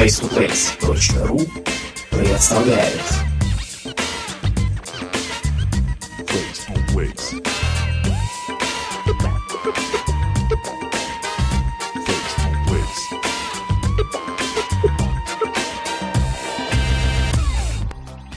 face2face.ru представляет Face to Face.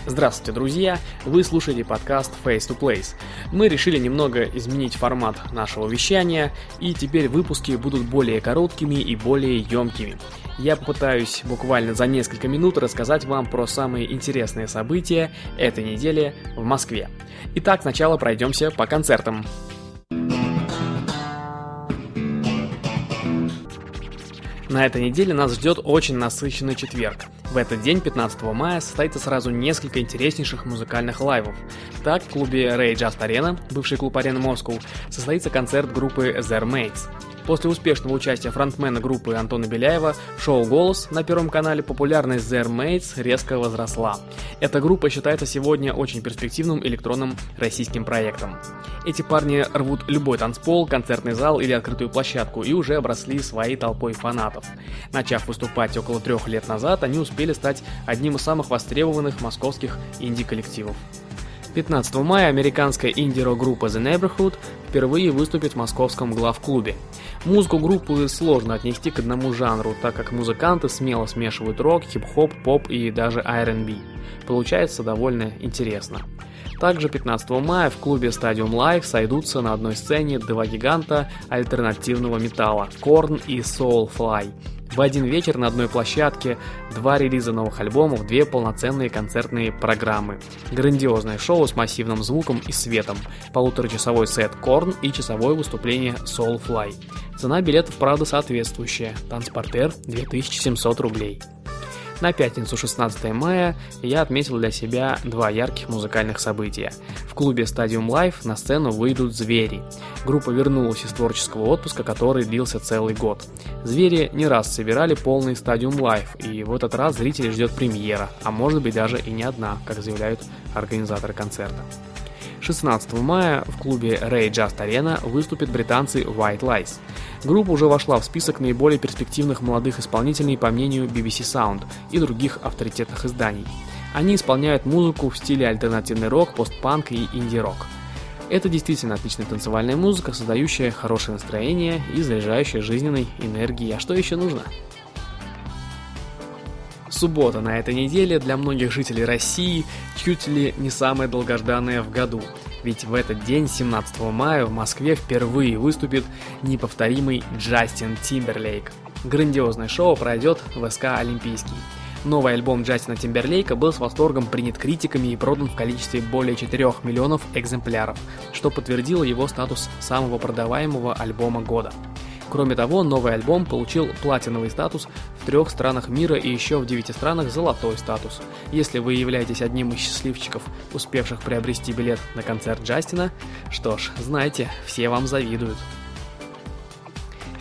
Здравствуйте, друзья! Вы слушаете подкаст Face to Place. Мы решили немного изменить формат нашего вещания, и теперь выпуски будут более короткими и более емкими. Я попытаюсь буквально за несколько минут рассказать вам про самые интересные события этой недели в Москве. Итак, сначала пройдемся по концертам. На этой неделе нас ждет очень насыщенный четверг. В этот день, 15 мая, состоится сразу несколько интереснейших музыкальных лайвов. Так, в клубе Ray Just Arena, бывший клуб Арена Москва, состоится концерт группы The Mates. После успешного участия фронтмена группы Антона Беляева шоу «Голос» на Первом канале популярность The Mates резко возросла. Эта группа считается сегодня очень перспективным электронным российским проектом. Эти парни рвут любой танцпол, концертный зал или открытую площадку и уже обросли своей толпой фанатов. Начав выступать около трех лет назад, они успели стать одним из самых востребованных московских инди-коллективов. 15 мая американская инди-рок группа The Neighborhood впервые выступит в московском главклубе. Музыку группы сложно отнести к одному жанру, так как музыканты смело смешивают рок, хип-хоп, поп и даже R&B. Получается довольно интересно. Также 15 мая в клубе Stadium Live сойдутся на одной сцене два гиганта альтернативного металла – Korn и Soulfly. В один вечер на одной площадке два релиза новых альбомов, две полноценные концертные программы. Грандиозное шоу с массивным звуком и светом, полуторачасовой сет Korn и часовое выступление Soulfly. Цена билетов, правда, соответствующая. Танцпортер 2700 рублей. На пятницу 16 мая я отметил для себя два ярких музыкальных события. В клубе Stadium Live на сцену выйдут «Звери». Группа вернулась из творческого отпуска, который длился целый год. «Звери» не раз собирали полный Stadium Live, и в этот раз зрителей ждет премьера, а может быть даже и не одна, как заявляют организаторы концерта. 16 мая в клубе Ray Just Arena выступят британцы White Lies. Группа уже вошла в список наиболее перспективных молодых исполнителей по мнению BBC Sound и других авторитетных изданий. Они исполняют музыку в стиле альтернативный рок, постпанк и инди-рок. Это действительно отличная танцевальная музыка, создающая хорошее настроение и заряжающая жизненной энергией. А что еще нужно? Суббота на этой неделе для многих жителей России чуть ли не самая долгожданная в году. Ведь в этот день, 17 мая, в Москве впервые выступит неповторимый Джастин Тимберлейк. Грандиозное шоу пройдет в СК Олимпийский. Новый альбом Джастина Тимберлейка был с восторгом принят критиками и продан в количестве более 4 миллионов экземпляров, что подтвердило его статус самого продаваемого альбома года. Кроме того, новый альбом получил платиновый статус трех странах мира и еще в девяти странах золотой статус. Если вы являетесь одним из счастливчиков, успевших приобрести билет на концерт Джастина, что ж, знайте, все вам завидуют.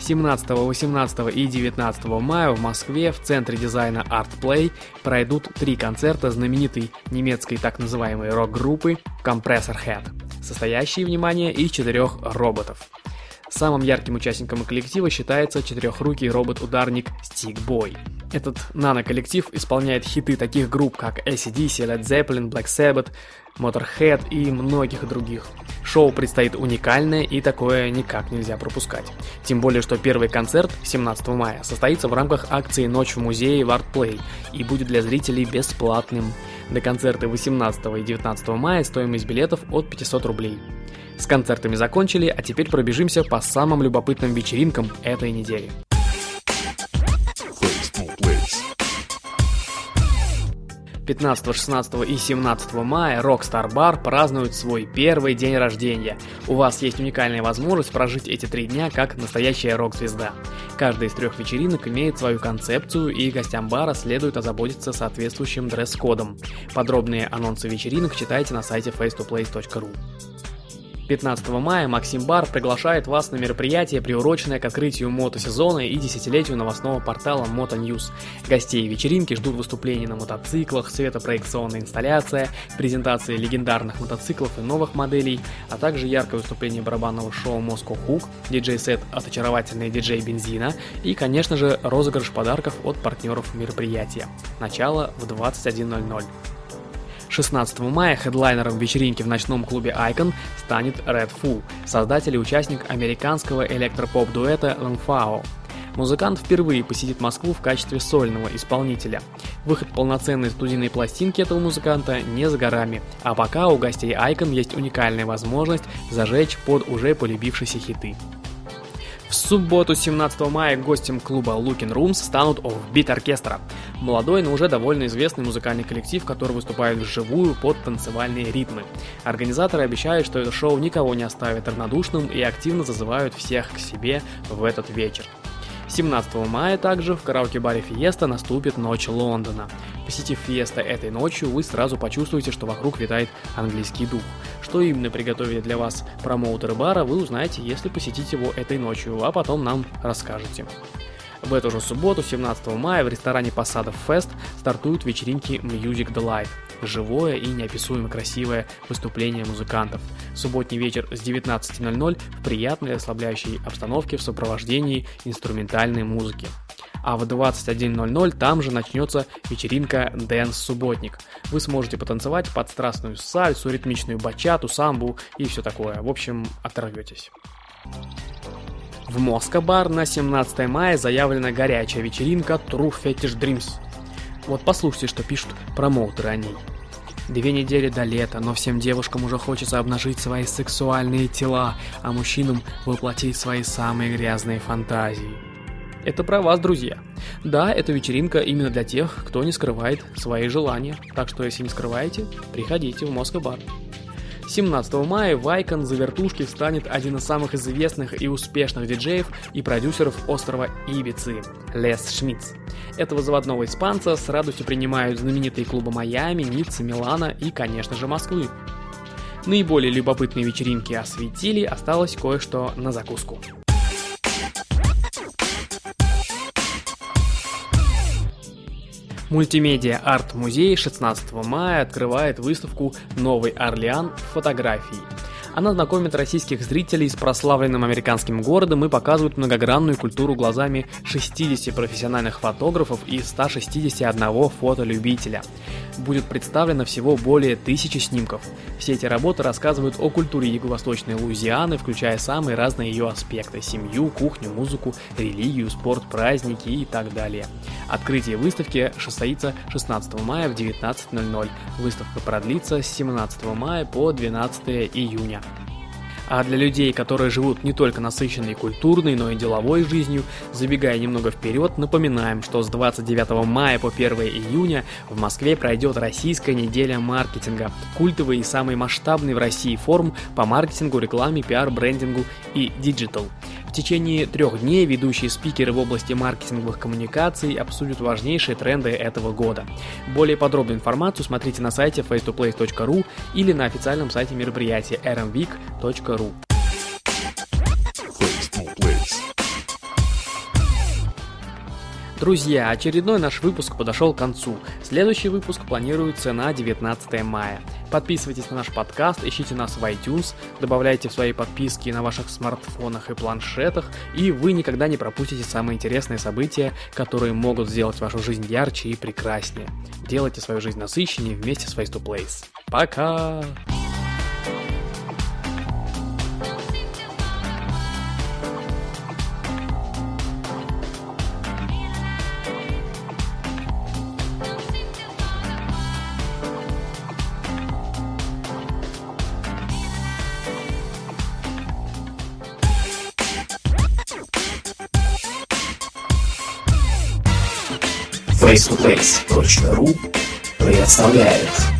17, 18 и 19 мая в Москве в центре дизайна Art Play пройдут три концерта знаменитой немецкой так называемой рок-группы Compressor Head, состоящие, внимание, из четырех роботов. Самым ярким участником коллектива считается четырехрукий робот-ударник Stick Boy. Этот нано-коллектив исполняет хиты таких групп, как ACDC, Led Zeppelin, Black Sabbath, Motorhead и многих других. Шоу предстоит уникальное и такое никак нельзя пропускать. Тем более, что первый концерт 17 мая состоится в рамках акции «Ночь в музее» в ArtPlay и будет для зрителей бесплатным. До концерта 18 и 19 мая стоимость билетов от 500 рублей. С концертами закончили, а теперь пробежимся по самым любопытным вечеринкам этой недели. 15, 16 и 17 мая Rockstar Bar празднует свой первый день рождения. У вас есть уникальная возможность прожить эти три дня как настоящая рок-звезда. Каждая из трех вечеринок имеет свою концепцию и гостям бара следует озаботиться соответствующим дресс-кодом. Подробные анонсы вечеринок читайте на сайте face2place.ru. 15 мая Максим Бар приглашает вас на мероприятие, приуроченное к открытию мотосезона и десятилетию новостного портала Moto News. Гостей вечеринки ждут выступлений на мотоциклах, светопроекционная инсталляция, презентации легендарных мотоциклов и новых моделей, а также яркое выступление барабанного шоу Moscow Hook, диджей-сет от очаровательной диджей Бензина и, конечно же, розыгрыш подарков от партнеров мероприятия. Начало в 21.00. 16 мая хедлайнером вечеринки в ночном клубе Icon станет Red Fool, создатель и участник американского электропоп-дуэта Lamfao. Музыкант впервые посетит Москву в качестве сольного исполнителя. Выход полноценной студийной пластинки этого музыканта не за горами, а пока у гостей Icon есть уникальная возможность зажечь под уже полюбившиеся хиты. В субботу 17 мая гостем клуба Looking Rooms станут Offbeat Оркестра. Молодой, но уже довольно известный музыкальный коллектив, который выступает вживую под танцевальные ритмы. Организаторы обещают, что это шоу никого не оставит равнодушным и активно зазывают всех к себе в этот вечер. 17 мая также в караоке-баре Фиеста наступит Ночь Лондона. Посетив Фиеста этой ночью, вы сразу почувствуете, что вокруг витает английский дух. Что именно приготовили для вас промоутеры бара, вы узнаете, если посетите его этой ночью, а потом нам расскажете. В эту же субботу, 17 мая, в ресторане Посадов Фест стартуют вечеринки Music Delight живое и неописуемо красивое выступление музыкантов. Субботний вечер с 19.00 в приятной расслабляющей обстановке в сопровождении инструментальной музыки. А в 21.00 там же начнется вечеринка Dance Субботник. Вы сможете потанцевать под страстную сальсу, ритмичную бачату, самбу и все такое. В общем, оторветесь. В Москва-бар на 17 мая заявлена горячая вечеринка True Fetish Dreams. Вот послушайте, что пишут промоутеры о ней. Две недели до лета, но всем девушкам уже хочется обнажить свои сексуальные тела, а мужчинам воплотить свои самые грязные фантазии. Это про вас, друзья. Да, эта вечеринка именно для тех, кто не скрывает свои желания. Так что, если не скрываете, приходите в Москва-бар. 17 мая в Icon за вертушки встанет один из самых известных и успешных диджеев и продюсеров острова Ибицы – Лес Шмидц. Этого заводного испанца с радостью принимают знаменитые клубы Майами, Ниццы, Милана и, конечно же, Москвы. Наиболее любопытные вечеринки осветили, осталось кое-что на закуску. Мультимедиа арт-музей 16 мая открывает выставку «Новый Орлеан. Фотографии». Она знакомит российских зрителей с прославленным американским городом и показывает многогранную культуру глазами 60 профессиональных фотографов и 161 фотолюбителя. Будет представлено всего более тысячи снимков. Все эти работы рассказывают о культуре юго-восточной Луизианы, включая самые разные ее аспекты – семью, кухню, музыку, религию, спорт, праздники и так далее. Открытие выставки состоится 16 мая в 19.00. Выставка продлится с 17 мая по 12 июня. А для людей, которые живут не только насыщенной культурной, но и деловой жизнью, забегая немного вперед, напоминаем, что с 29 мая по 1 июня в Москве пройдет Российская неделя маркетинга, культовый и самый масштабный в России форум по маркетингу, рекламе, пиар, брендингу и digital. Течение трех дней ведущие спикеры в области маркетинговых коммуникаций обсудят важнейшие тренды этого года. Более подробную информацию смотрите на сайте face2place.ru или на официальном сайте мероприятия rmweek.ru. Друзья, очередной наш выпуск подошел к концу. Следующий выпуск планируется на 19 мая. Подписывайтесь на наш подкаст, ищите нас в iTunes, добавляйте в свои подписки на ваших смартфонах и планшетах, и вы никогда не пропустите самые интересные события, которые могут сделать вашу жизнь ярче и прекраснее. Делайте свою жизнь насыщеннее вместе с Face to Place. Пока! face2face.ru представляет